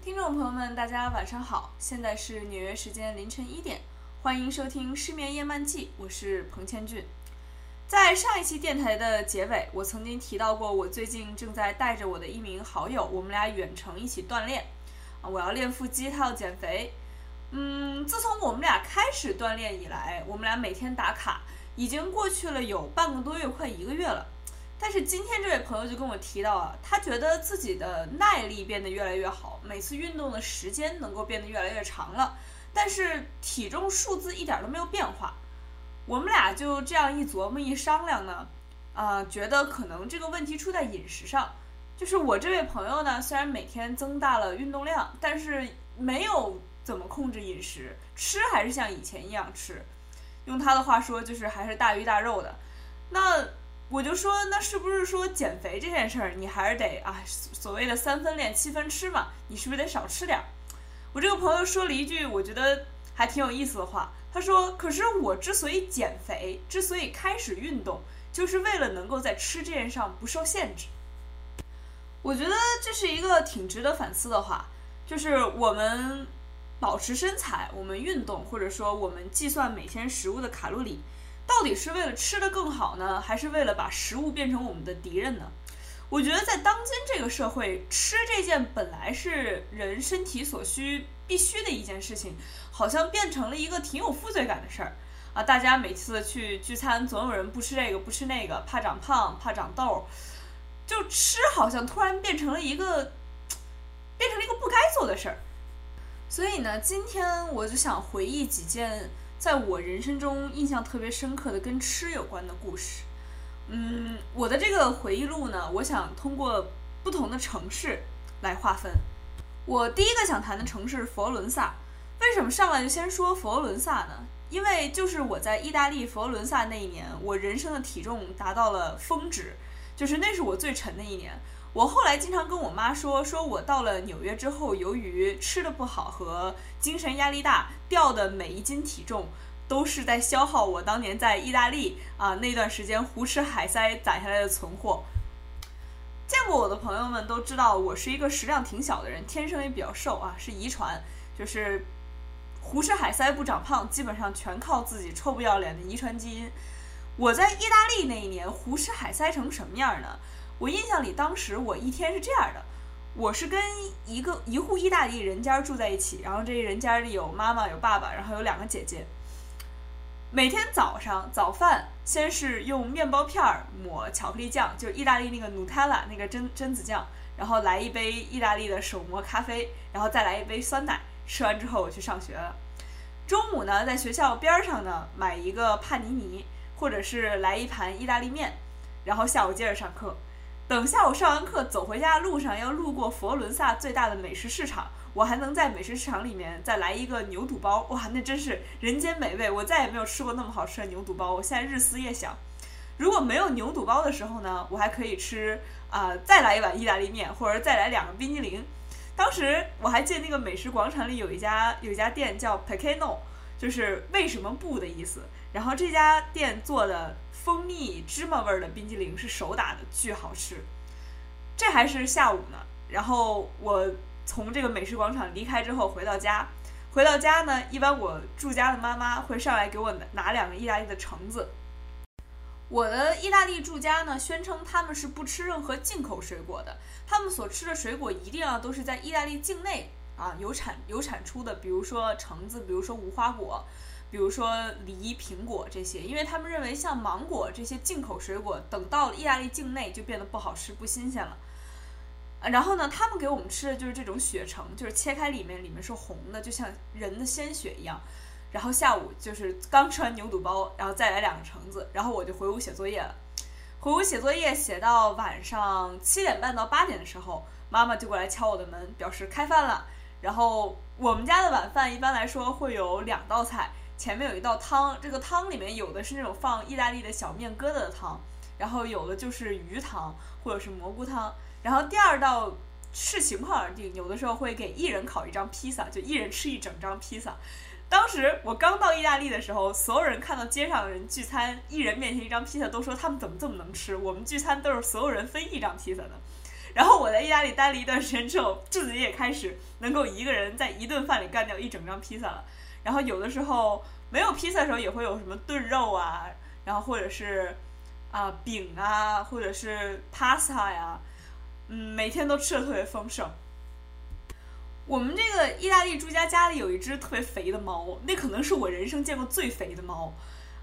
听众朋友们，大家晚上好，现在是纽约时间凌晨一点，欢迎收听《失眠夜漫记》，我是彭千俊。在上一期电台的结尾，我曾经提到过，我最近正在带着我的一名好友，我们俩远程一起锻炼啊，我要练腹肌，他要减肥。嗯，自从我们俩开始锻炼以来，我们俩每天打卡，已经过去了有半个多月，快一个月了。但是今天这位朋友就跟我提到啊，他觉得自己的耐力变得越来越好，每次运动的时间能够变得越来越长了，但是体重数字一点都没有变化。我们俩就这样一琢磨一商量呢，啊、觉得可能这个问题出在饮食上。就是我这位朋友呢，虽然每天增大了运动量，但是没有怎么控制饮食，吃还是像以前一样吃。用他的话说，就是还是大鱼大肉的。那我就说，那是不是说减肥这件事儿，你还是得啊，所谓的三分练七分吃嘛？你是不是得少吃点儿？我这个朋友说了一句我觉得还挺有意思的话，他说：“可是我之所以减肥，之所以开始运动，就是为了能够在吃这件上不受限制。”我觉得这是一个挺值得反思的话，就是我们保持身材，我们运动，或者说我们计算每天食物的卡路里。到底是为了吃的更好呢，还是为了把食物变成我们的敌人呢？我觉得在当今这个社会，吃这件本来是人身体所需必须的一件事情，好像变成了一个挺有负罪感的事儿啊！大家每次去聚餐，总有人不吃这个不吃那个，怕长胖，怕长痘，就吃好像突然变成了一个 变成了一个不该做的事儿。所以呢，今天我就想回忆几件。在我人生中印象特别深刻的跟吃有关的故事，嗯，我的这个回忆录呢，我想通过不同的城市来划分。我第一个想谈的城市佛罗伦萨，为什么上来就先说佛罗伦萨呢？因为就是我在意大利佛罗伦萨那一年，我人生的体重达到了峰值，就是那是我最沉的一年。我后来经常跟我妈说，说我到了纽约之后，由于吃的不好和精神压力大，掉的每一斤体重都是在消耗我当年在意大利啊那段时间胡吃海塞攒下来的存货。见过我的朋友们都知道，我是一个食量挺小的人，天生也比较瘦啊，是遗传，就是胡吃海塞不长胖，基本上全靠自己臭不要脸的遗传基因。我在意大利那一年胡吃海塞成什么样呢？我印象里，当时我一天是这样的：我是跟一个一户意大利人家住在一起，然后这人家里有妈妈有爸爸，然后有两个姐姐。每天早上早饭先是用面包片儿抹巧克力酱，就是意大利那个 Nutella 那个榛榛子酱，然后来一杯意大利的手磨咖啡，然后再来一杯酸奶。吃完之后我去上学了。中午呢，在学校边上呢买一个帕尼尼，或者是来一盘意大利面，然后下午接着上课。等下午上完课走回家的路上，要路过佛罗伦萨最大的美食市场，我还能在美食市场里面再来一个牛肚包，哇，那真是人间美味！我再也没有吃过那么好吃的牛肚包，我现在日思夜想。如果没有牛肚包的时候呢，我还可以吃啊、再来一碗意大利面，或者再来两个冰激凌。当时我还记得那个美食广场里有一家有一家店叫 Pequeno，就是为什么不的意思。然后这家店做的蜂蜜芝麻味的冰激凌是手打的，巨好吃。这还是下午呢，然后我从这个美食广场离开之后回到家，回到家呢，一般我住家的妈妈会上来给我拿两个意大利的橙子。我的意大利住家呢，宣称他们是不吃任何进口水果的，他们所吃的水果一定要都是在意大利境内啊有产有产出的，比如说橙子，比如说无花果。比如说梨、苹果这些，因为他们认为像芒果这些进口水果，等到了意大利境内就变得不好吃、不新鲜了。然后呢，他们给我们吃的就是这种血橙，就是切开里面，里面是红的，就像人的鲜血一样。然后下午就是刚吃完牛肚包，然后再来两个橙子，然后我就回屋写作业了。回屋写作业写到晚上七点半到八点的时候，妈妈就过来敲我的门，表示开饭了。然后我们家的晚饭一般来说会有两道菜。前面有一道汤，这个汤里面有的是那种放意大利的小面疙瘩的汤，然后有的就是鱼汤或者是蘑菇汤，然后第二道视情况而定，有的时候会给一人烤一张披萨，就一人吃一整张披萨。当时我刚到意大利的时候，所有人看到街上的人聚餐，一人面前一张披萨，都说他们怎么这么能吃？我们聚餐都是所有人分一张披萨的。然后我在意大利待了一段时间之后，自己也开始能够一个人在一顿饭里干掉一整张披萨了。然后有的时候没有披萨的时候，也会有什么炖肉啊，然后或者是啊饼啊，或者是 pasta 呀，嗯，每天都吃的特别丰盛。我们这个意大利住家家里有一只特别肥的猫，那可能是我人生见过最肥的猫。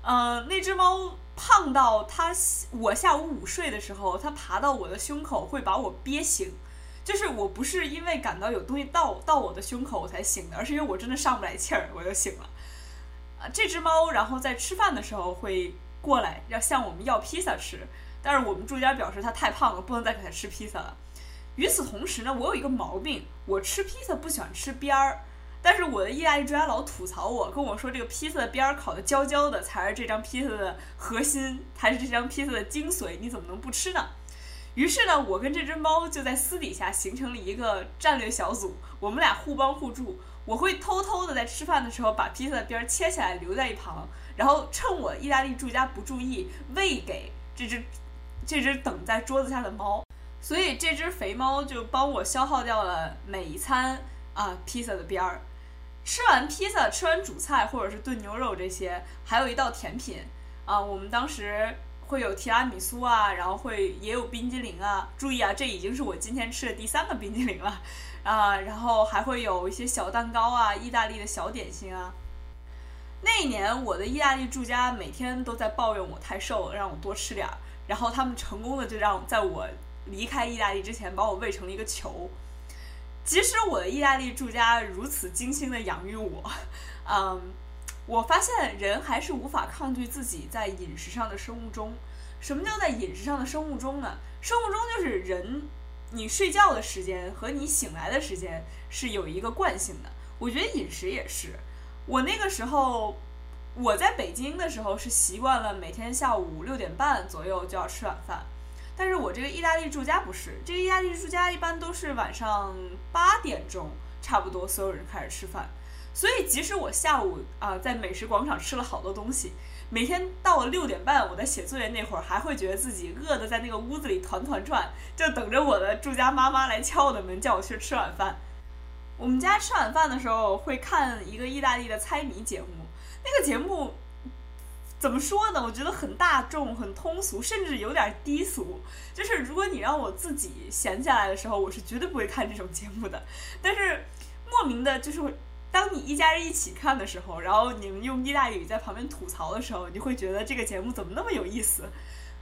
呃，那只猫胖到它我下午午睡的时候，它爬到我的胸口会把我憋醒。就是我不是因为感到有东西到到我的胸口我才醒的，而是因为我真的上不来气儿，我就醒了。啊，这只猫然后在吃饭的时候会过来要向我们要披萨吃，但是我们住家表示它太胖了，不能再给它吃披萨了。与此同时呢，我有一个毛病，我吃披萨不喜欢吃边儿。但是我的意大利住家老吐槽我，跟我说这个披萨的边儿烤的焦焦的才是这张披萨的核心，才是这张披萨的精髓，你怎么能不吃呢？于是呢，我跟这只猫就在私底下形成了一个战略小组，我们俩互帮互助。我会偷偷的在吃饭的时候把披萨的边儿切下来留在一旁，然后趁我意大利住家不注意喂给这只这只等在桌子下的猫。所以这只肥猫就帮我消耗掉了每一餐啊披萨的边儿。吃完披萨，吃完主菜或者是炖牛肉这些，还有一道甜品啊。我们当时会有提拉米苏啊，然后会也有冰激凌啊。注意啊，这已经是我今天吃的第三个冰激凌了啊。然后还会有一些小蛋糕啊，意大利的小点心啊。那一年我的意大利住家每天都在抱怨我太瘦了，让我多吃点儿。然后他们成功的就让在我。离开意大利之前，把我喂成了一个球。即使我的意大利住家如此精心的养育我，嗯，我发现人还是无法抗拒自己在饮食上的生物钟。什么叫在饮食上的生物钟呢？生物钟就是人，你睡觉的时间和你醒来的时间是有一个惯性的。我觉得饮食也是。我那个时候，我在北京的时候是习惯了每天下午六点半左右就要吃晚饭。但是我这个意大利住家不是，这个意大利住家一般都是晚上八点钟，差不多所有人开始吃饭。所以即使我下午啊在美食广场吃了好多东西，每天到了六点半，我在写作业那会儿，还会觉得自己饿得在那个屋子里团团转，就等着我的住家妈妈来敲我的门，叫我去吃晚饭。我们家吃晚饭的时候会看一个意大利的猜谜节目，那个节目。怎么说呢？我觉得很大众、很通俗，甚至有点低俗。就是如果你让我自己闲下来的时候，我是绝对不会看这种节目的。但是莫名的，就是当你一家人一起看的时候，然后你们用意大利语在旁边吐槽的时候，你会觉得这个节目怎么那么有意思？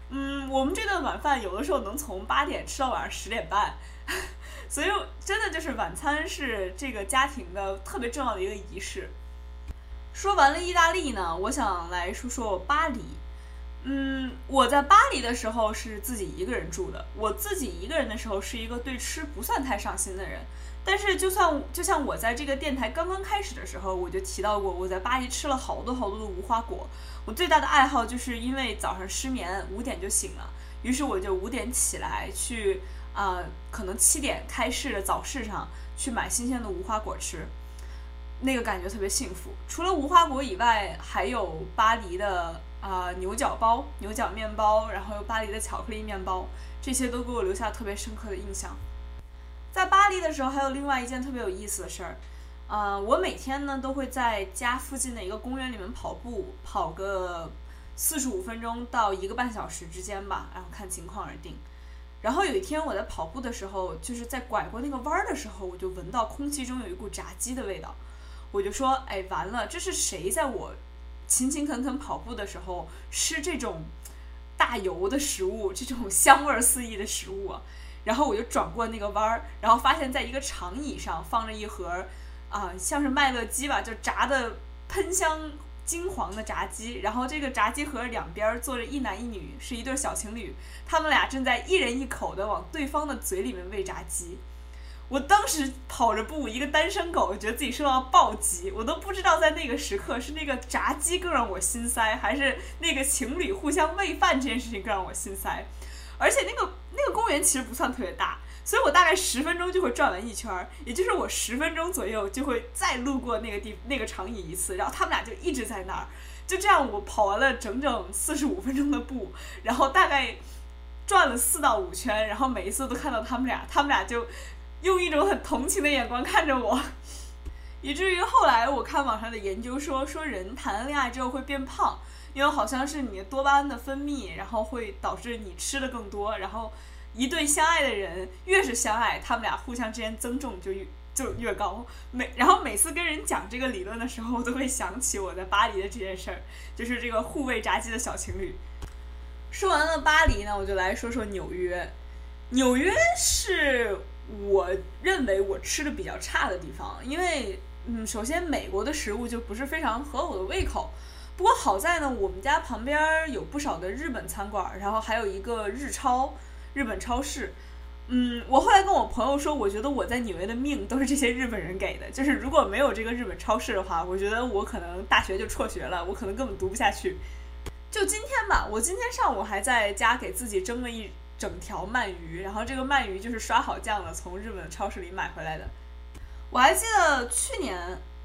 嗯，我们这顿晚饭有的时候能从八点吃到晚上十点半，所以真的就是晚餐是这个家庭的特别重要的一个仪式。说完了意大利呢，我想来说说巴黎。嗯，我在巴黎的时候是自己一个人住的。我自己一个人的时候是一个对吃不算太上心的人。但是就算就像我在这个电台刚刚开始的时候，我就提到过，我在巴黎吃了好多好多的无花果。我最大的爱好就是因为早上失眠，五点就醒了，于是我就五点起来去啊，可能七点开市的早市上去买新鲜的无花果吃。那个感觉特别幸福。除了无花果以外，还有巴黎的啊牛角包、牛角面包，然后有巴黎的巧克力面包，这些都给我留下特别深刻的印象。在巴黎的时候，还有另外一件特别有意思的事儿，啊，我每天呢都会在家附近的一个公园里面跑步，跑个四十五分钟到一个半小时之间吧，然后看情况而定。然后有一天我在跑步的时候，就是在拐过那个弯儿的时候，我就闻到空气中有一股炸鸡的味道。我就说，哎，完了，这是谁在我勤勤恳恳跑步的时候吃这种大油的食物，这种香味四溢的食物？啊然后我就转过那个弯儿，然后发现在一个长椅上放着一盒啊，像是麦乐鸡吧，就炸的喷香金黄的炸鸡。然后这个炸鸡盒两边坐着一男一女，是一对小情侣，他们俩正在一人一口的往对方的嘴里面喂炸鸡。我当时跑着步，一个单身狗，觉得自己受到暴击，我都不知道在那个时刻是那个炸鸡更让我心塞，还是那个情侣互相喂饭这件事情更让我心塞。而且那个那个公园其实不算特别大，所以我大概十分钟就会转完一圈儿，也就是我十分钟左右就会再路过那个地那个长椅一次，然后他们俩就一直在那儿，就这样我跑完了整整四十五分钟的步，然后大概转了四到五圈，然后每一次都看到他们俩，他们俩就。用一种很同情的眼光看着我，以至于后来我看网上的研究说，说人谈了恋爱之后会变胖，因为好像是你多巴胺的分泌，然后会导致你吃的更多，然后一对相爱的人越是相爱，他们俩互相之间增重就越就越高。每然后每次跟人讲这个理论的时候，我都会想起我在巴黎的这件事儿，就是这个护卫炸鸡的小情侣。说完了巴黎呢，我就来说说纽约。纽约是。我认为我吃的比较差的地方，因为嗯，首先美国的食物就不是非常合我的胃口。不过好在呢，我们家旁边有不少的日本餐馆，然后还有一个日超，日本超市。嗯，我后来跟我朋友说，我觉得我在纽约的命都是这些日本人给的。就是如果没有这个日本超市的话，我觉得我可能大学就辍学了，我可能根本读不下去。就今天吧，我今天上午还在家给自己蒸了一。整条鳗鱼，然后这个鳗鱼就是刷好酱了，从日本超市里买回来的。我还记得去年，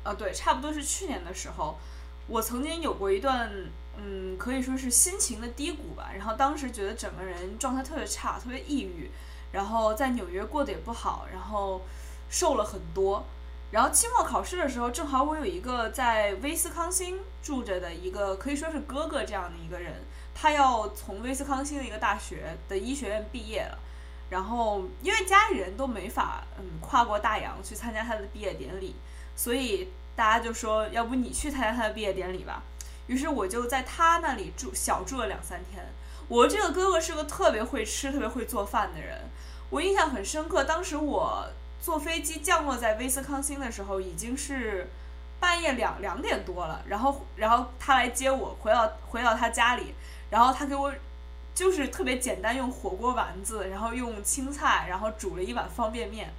呃，对，差不多是去年的时候，我曾经有过一段，嗯，可以说是心情的低谷吧。然后当时觉得整个人状态特别差，特别抑郁，然后在纽约过得也不好，然后瘦了很多。然后期末考试的时候，正好我有一个在威斯康星住着的一个可以说是哥哥这样的一个人。他要从威斯康星的一个大学的医学院毕业了，然后因为家里人都没法嗯跨过大洋去参加他的毕业典礼，所以大家就说要不你去参加他的毕业典礼吧。于是我就在他那里住小住了两三天。我这个哥哥是个特别会吃、特别会做饭的人，我印象很深刻。当时我坐飞机降落在威斯康星的时候，已经是半夜两两点多了，然后然后他来接我回到回到他家里。然后他给我，就是特别简单，用火锅丸子，然后用青菜，然后煮了一碗方便面。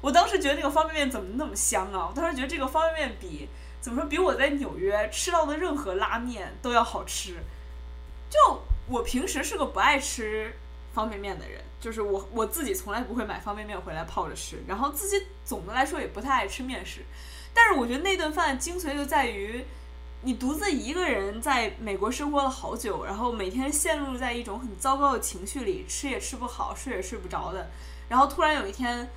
我当时觉得那个方便面怎么那么香啊！我当时觉得这个方便面比怎么说，比我在纽约吃到的任何拉面都要好吃。就我平时是个不爱吃方便面的人，就是我我自己从来不会买方便面回来泡着吃，然后自己总的来说也不太爱吃面食。但是我觉得那顿饭精髓就在于。你独自一个人在美国生活了好久，然后每天陷入在一种很糟糕的情绪里，吃也吃不好，睡也睡不着的。然后突然有一天，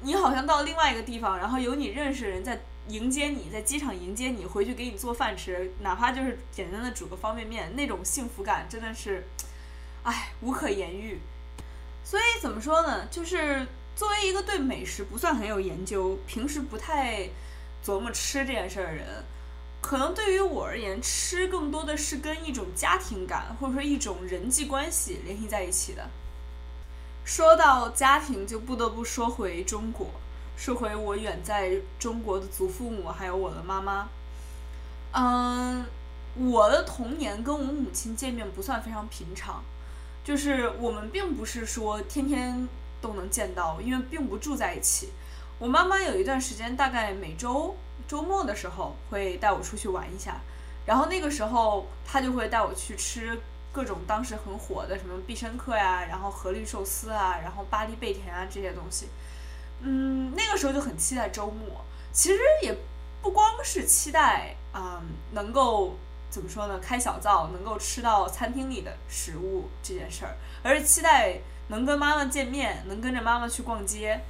你好像到另外一个地方，然后有你认识的人在迎接你，在机场迎接你，回去给你做饭吃，哪怕就是简单的煮个方便面，那种幸福感真的是，唉，无可言喻。所以怎么说呢？就是作为一个对美食不算很有研究，平时不太琢磨吃这件事儿的人。可能对于我而言，吃更多的是跟一种家庭感，或者说一种人际关系联系在一起的。说到家庭，就不得不说回中国，说回我远在中国的祖父母，还有我的妈妈。嗯，我的童年跟我母亲见面不算非常平常，就是我们并不是说天天都能见到，因为并不住在一起。我妈妈有一段时间，大概每周。周末的时候会带我出去玩一下，然后那个时候她就会带我去吃各种当时很火的什么必胜客呀，然后和绿寿司啊，然后巴黎贝甜啊这些东西。嗯，那个时候就很期待周末。其实也不光是期待啊，能够怎么说呢，开小灶，能够吃到餐厅里的食物这件事儿，而是期待能跟妈妈见面，能跟着妈妈去逛街。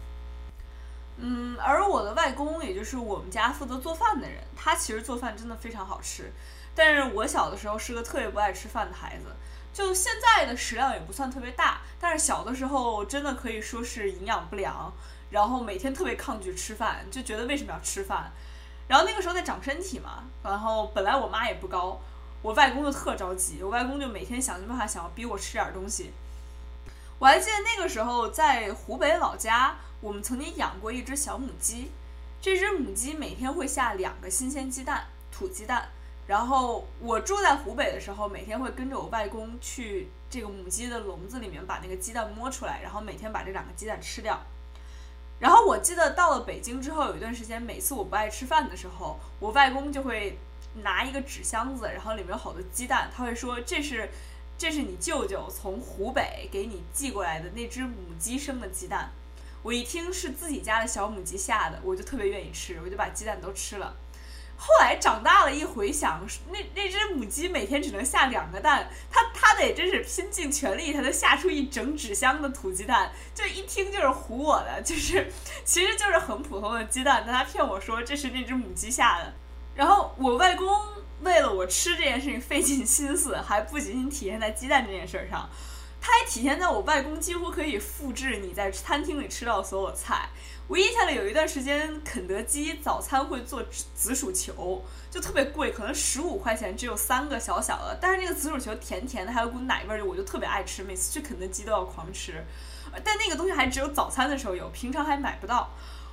嗯，而我的外公，也就是我们家负责做饭的人，他其实做饭真的非常好吃。但是我小的时候是个特别不爱吃饭的孩子，就现在的食量也不算特别大，但是小的时候真的可以说是营养不良，然后每天特别抗拒吃饭，就觉得为什么要吃饭？然后那个时候在长身体嘛，然后本来我妈也不高，我外公就特着急，我外公就每天想尽办法想要逼我吃点东西。我还记得那个时候在湖北老家。我们曾经养过一只小母鸡，这只母鸡每天会下两个新鲜鸡蛋，土鸡蛋。然后我住在湖北的时候，每天会跟着我外公去这个母鸡的笼子里面把那个鸡蛋摸出来，然后每天把这两个鸡蛋吃掉。然后我记得到了北京之后，有一段时间，每次我不爱吃饭的时候，我外公就会拿一个纸箱子，然后里面有好多鸡蛋，他会说这是这是你舅舅从湖北给你寄过来的那只母鸡生的鸡蛋。我一听是自己家的小母鸡下的，我就特别愿意吃，我就把鸡蛋都吃了。后来长大了一回想，那那只母鸡每天只能下两个蛋，它它得真是拼尽全力才能下出一整纸箱的土鸡蛋，就一听就是唬我的，就是其实就是很普通的鸡蛋，但他骗我说这是那只母鸡下的。然后我外公为了我吃这件事情费尽心思，还不仅仅体现在鸡蛋这件事上，它还体现在我外公几乎可以复制你在餐厅里吃到所有菜。我印象里有一段时间，肯德基早餐会做紫薯球，就特别贵，可能十五块钱只有三个小小的，但是那个紫薯球甜甜的，还有股奶味儿，我就特别爱吃，每次去肯德基都要狂吃。但那个东西还只有早餐的时候有，平常还买不到。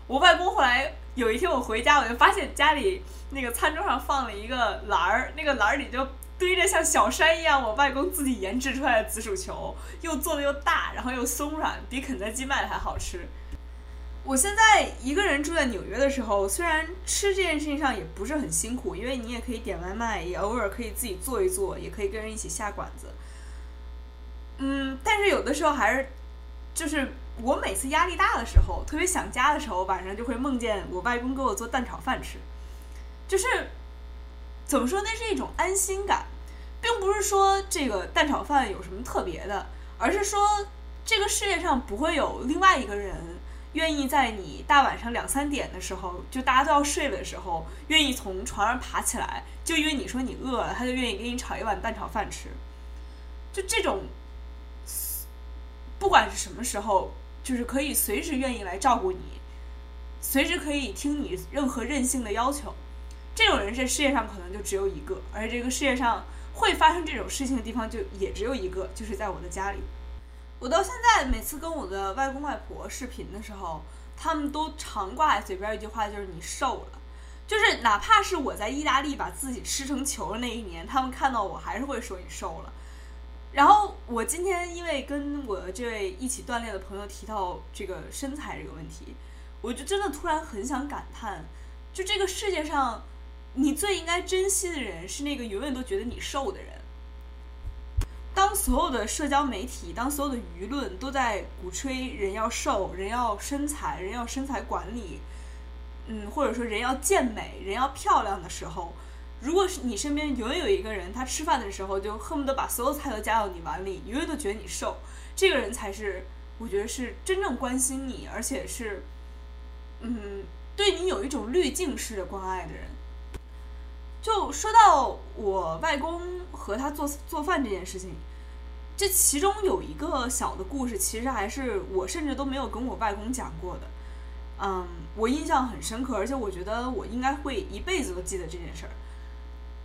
我外公后来有一天我回家，我就发现家里那个餐桌上放了一个篮儿，那个篮儿里就堆着像小山一样我外公自己研制出来的紫薯球，又做的又大，然后又松软，比肯德基卖的还好吃。我现在一个人住在纽约的时候，虽然吃这件事情上也不是很辛苦，因为你也可以点外卖，也偶尔可以自己做一做，也可以跟人一起下馆子。嗯，但是有的时候还是，就是我每次压力大的时候，特别想家的时候，晚上就会梦见我外公给我做蛋炒饭吃。就是怎么说，那是一种安心感，并不是说这个蛋炒饭有什么特别的，而是说这个世界上不会有另外一个人。愿意在你大晚上两三点的时候，就大家都要睡了的时候，愿意从床上爬起来，就因为你说你饿了，他就愿意给你炒一碗蛋炒饭吃。就这种，不管是什么时候，就是可以随时愿意来照顾你，随时可以听你任何任性的要求。这种人在世界上可能就只有一个，而且这个世界上会发生这种事情的地方就也只有一个，就是在我的家里。我到现在每次跟我的外公外婆视频的时候，他们都常挂在嘴边一句话，就是你瘦了。就是哪怕是我在意大利把自己吃成球的那一年，他们看到我还是会说你瘦了。然后我今天因为跟我这位一起锻炼的朋友提到这个身材这个问题，我就真的突然很想感叹，就这个世界上，你最应该珍惜的人是那个永远都觉得你瘦的人。当所有的社交媒体，当所有的舆论都在鼓吹人要瘦、人要身材、人要身材管理，嗯，或者说人要健美、人要漂亮的时候，如果是你身边永远有一个人，他吃饭的时候就恨不得把所有菜都加到你碗里，永远都觉得你瘦，这个人才是我觉得是真正关心你，而且是，嗯，对你有一种滤镜式的关爱的人。就说到我外公和他做做饭这件事情，这其中有一个小的故事，其实还是我甚至都没有跟我外公讲过的。嗯，我印象很深刻，而且我觉得我应该会一辈子都记得这件事儿。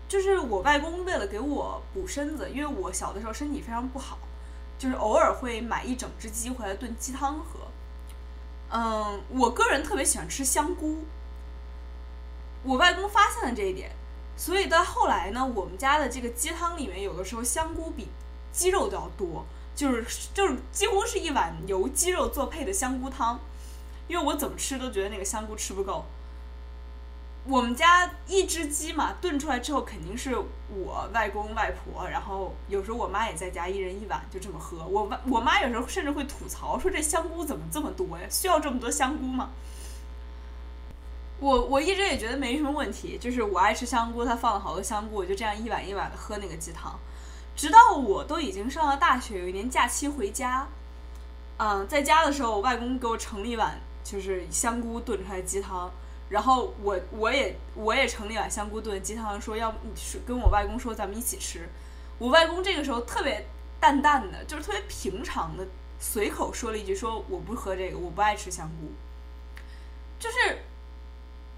就是我外公为了给我补身子，因为我小的时候身体非常不好，就是偶尔会买一整只鸡回来炖鸡汤喝。嗯，我个人特别喜欢吃香菇，我外公发现了这一点。所以到后来呢，我们家的这个鸡汤里面，有的时候香菇比鸡肉都要多，就是就是几乎是一碗由鸡肉做配的香菇汤，因为我怎么吃都觉得那个香菇吃不够。我们家一只鸡嘛，炖出来之后肯定是我外公外婆，然后有时候我妈也在家，一人一碗就这么喝。我外我妈有时候甚至会吐槽说：“这香菇怎么这么多呀？需要这么多香菇吗？”我我一直也觉得没什么问题，就是我爱吃香菇，他放了好多香菇，我就这样一碗一碗的喝那个鸡汤，直到我都已经上了大学，有一年假期回家，嗯，在家的时候，我外公给我盛了一碗就是香菇炖出来鸡汤，然后我我也我也盛了一碗香菇炖鸡汤，说要跟我外公说咱们一起吃，我外公这个时候特别淡淡的，就是特别平常的随口说了一句，说我不喝这个，我不爱吃香菇，就是。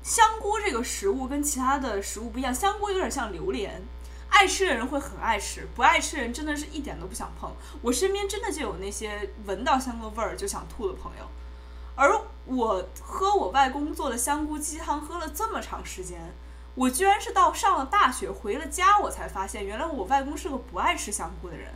香菇这个食物跟其他的食物不一样，香菇有点像榴莲，爱吃的人会很爱吃，不爱吃的人真的是一点都不想碰。我身边真的就有那些闻到香菇味儿就想吐的朋友，而我喝我外公做的香菇鸡汤喝了这么长时间，我居然是到上了大学回了家我才发现，原来我外公是个不爱吃香菇的人。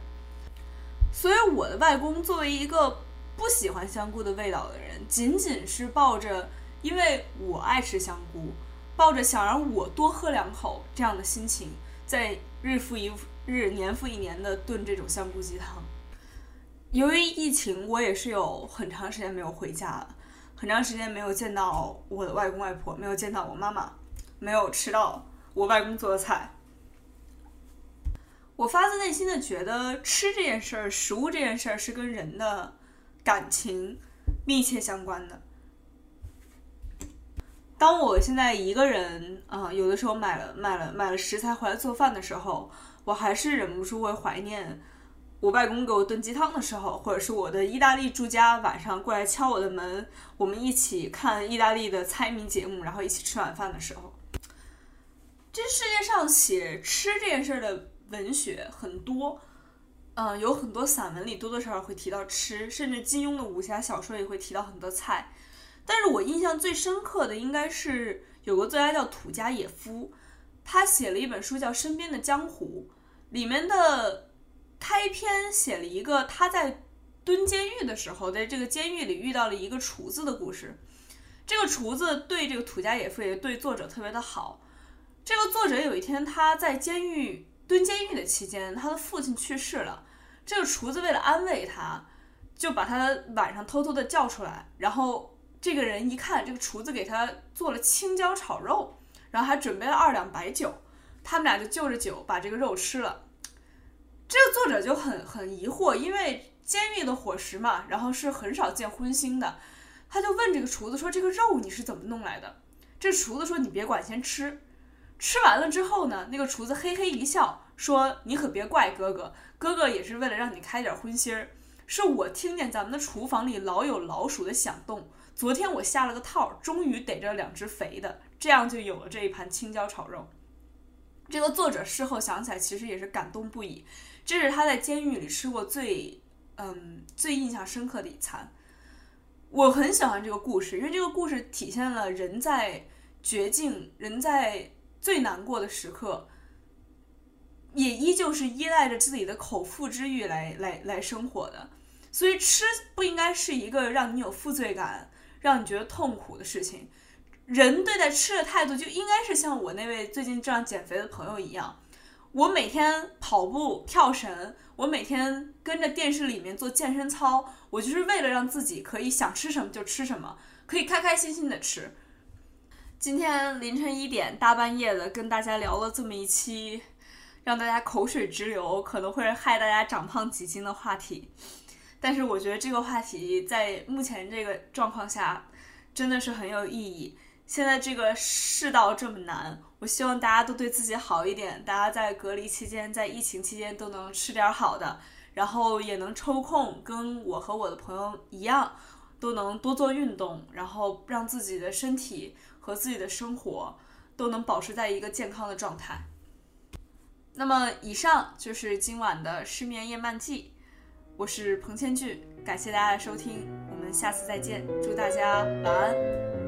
所以我的外公作为一个不喜欢香菇的味道的人，仅仅是抱着因为我爱吃香菇，抱着想让我多喝两口这样的心情，在日复一日、年复一年的炖这种香菇鸡汤。由于疫情，我也是有很长时间没有回家了，很长时间没有见到我的外公外婆，没有见到我妈妈，没有吃到我外公做的菜。我发自内心的觉得，吃这件事儿，食物这件事儿是跟人的感情密切相关的。当我现在一个人，啊，有的时候买了买了买了食材回来做饭的时候，我还是忍不住会怀念。我外公给我炖鸡汤的时候，或者是我的意大利住家晚上过来敲我的门，我们一起看意大利的猜谜节目，然后一起吃晚饭的时候，这世界上写吃这件事儿的文学很多，嗯，有很多散文里多多少少会提到吃，甚至金庸的武侠小说也会提到很多菜。但是我印象最深刻的应该是有个作家叫土家野夫，他写了一本书叫《身边的江湖》，里面的。开篇写了一个他在蹲监狱的时候，在这个监狱里遇到了一个厨子的故事。这个厨子对这个土家野夫也对作者特别的好。这个作者有一天他在监狱蹲监狱的期间，他的父亲去世了。这个厨子为了安慰他，就把他晚上偷偷的叫出来。然后这个人一看，这个厨子给他做了青椒炒肉，然后还准备了二两白酒。他们俩就就着酒把这个肉吃了。这个作者就很很疑惑，因为监狱的伙食嘛，然后是很少见荤腥的，他就问这个厨子说：“这个肉你是怎么弄来的？”这厨子说：“你别管，先吃。”吃完了之后呢，那个厨子嘿嘿一笑说：“你可别怪哥哥，哥哥也是为了让你开点荤腥儿。是我听见咱们的厨房里老有老鼠的响动，昨天我下了个套，终于逮着两只肥的，这样就有了这一盘青椒炒肉。”这个作者事后想起来，其实也是感动不已。这是他在监狱里吃过最，嗯，最印象深刻的一餐。我很喜欢这个故事，因为这个故事体现了人在绝境、人在最难过的时刻，也依旧是依赖着自己的口腹之欲来来来生活的。所以，吃不应该是一个让你有负罪感、让你觉得痛苦的事情。人对待吃的态度就应该是像我那位最近这样减肥的朋友一样。我每天跑步、跳绳，我每天跟着电视里面做健身操，我就是为了让自己可以想吃什么就吃什么，可以开开心心的吃。今天凌晨一点大半夜的跟大家聊了这么一期，让大家口水直流，可能会害大家长胖几斤的话题。但是我觉得这个话题在目前这个状况下，真的是很有意义。现在这个世道这么难，我希望大家都对自己好一点。大家在隔离期间，在疫情期间都能吃点好的，然后也能抽空跟我和我的朋友一样，都能多做运动，然后让自己的身体和自己的生活都能保持在一个健康的状态。那么，以上就是今晚的失眠夜漫记，我是彭千俊，感谢大家的收听，我们下次再见，祝大家晚安。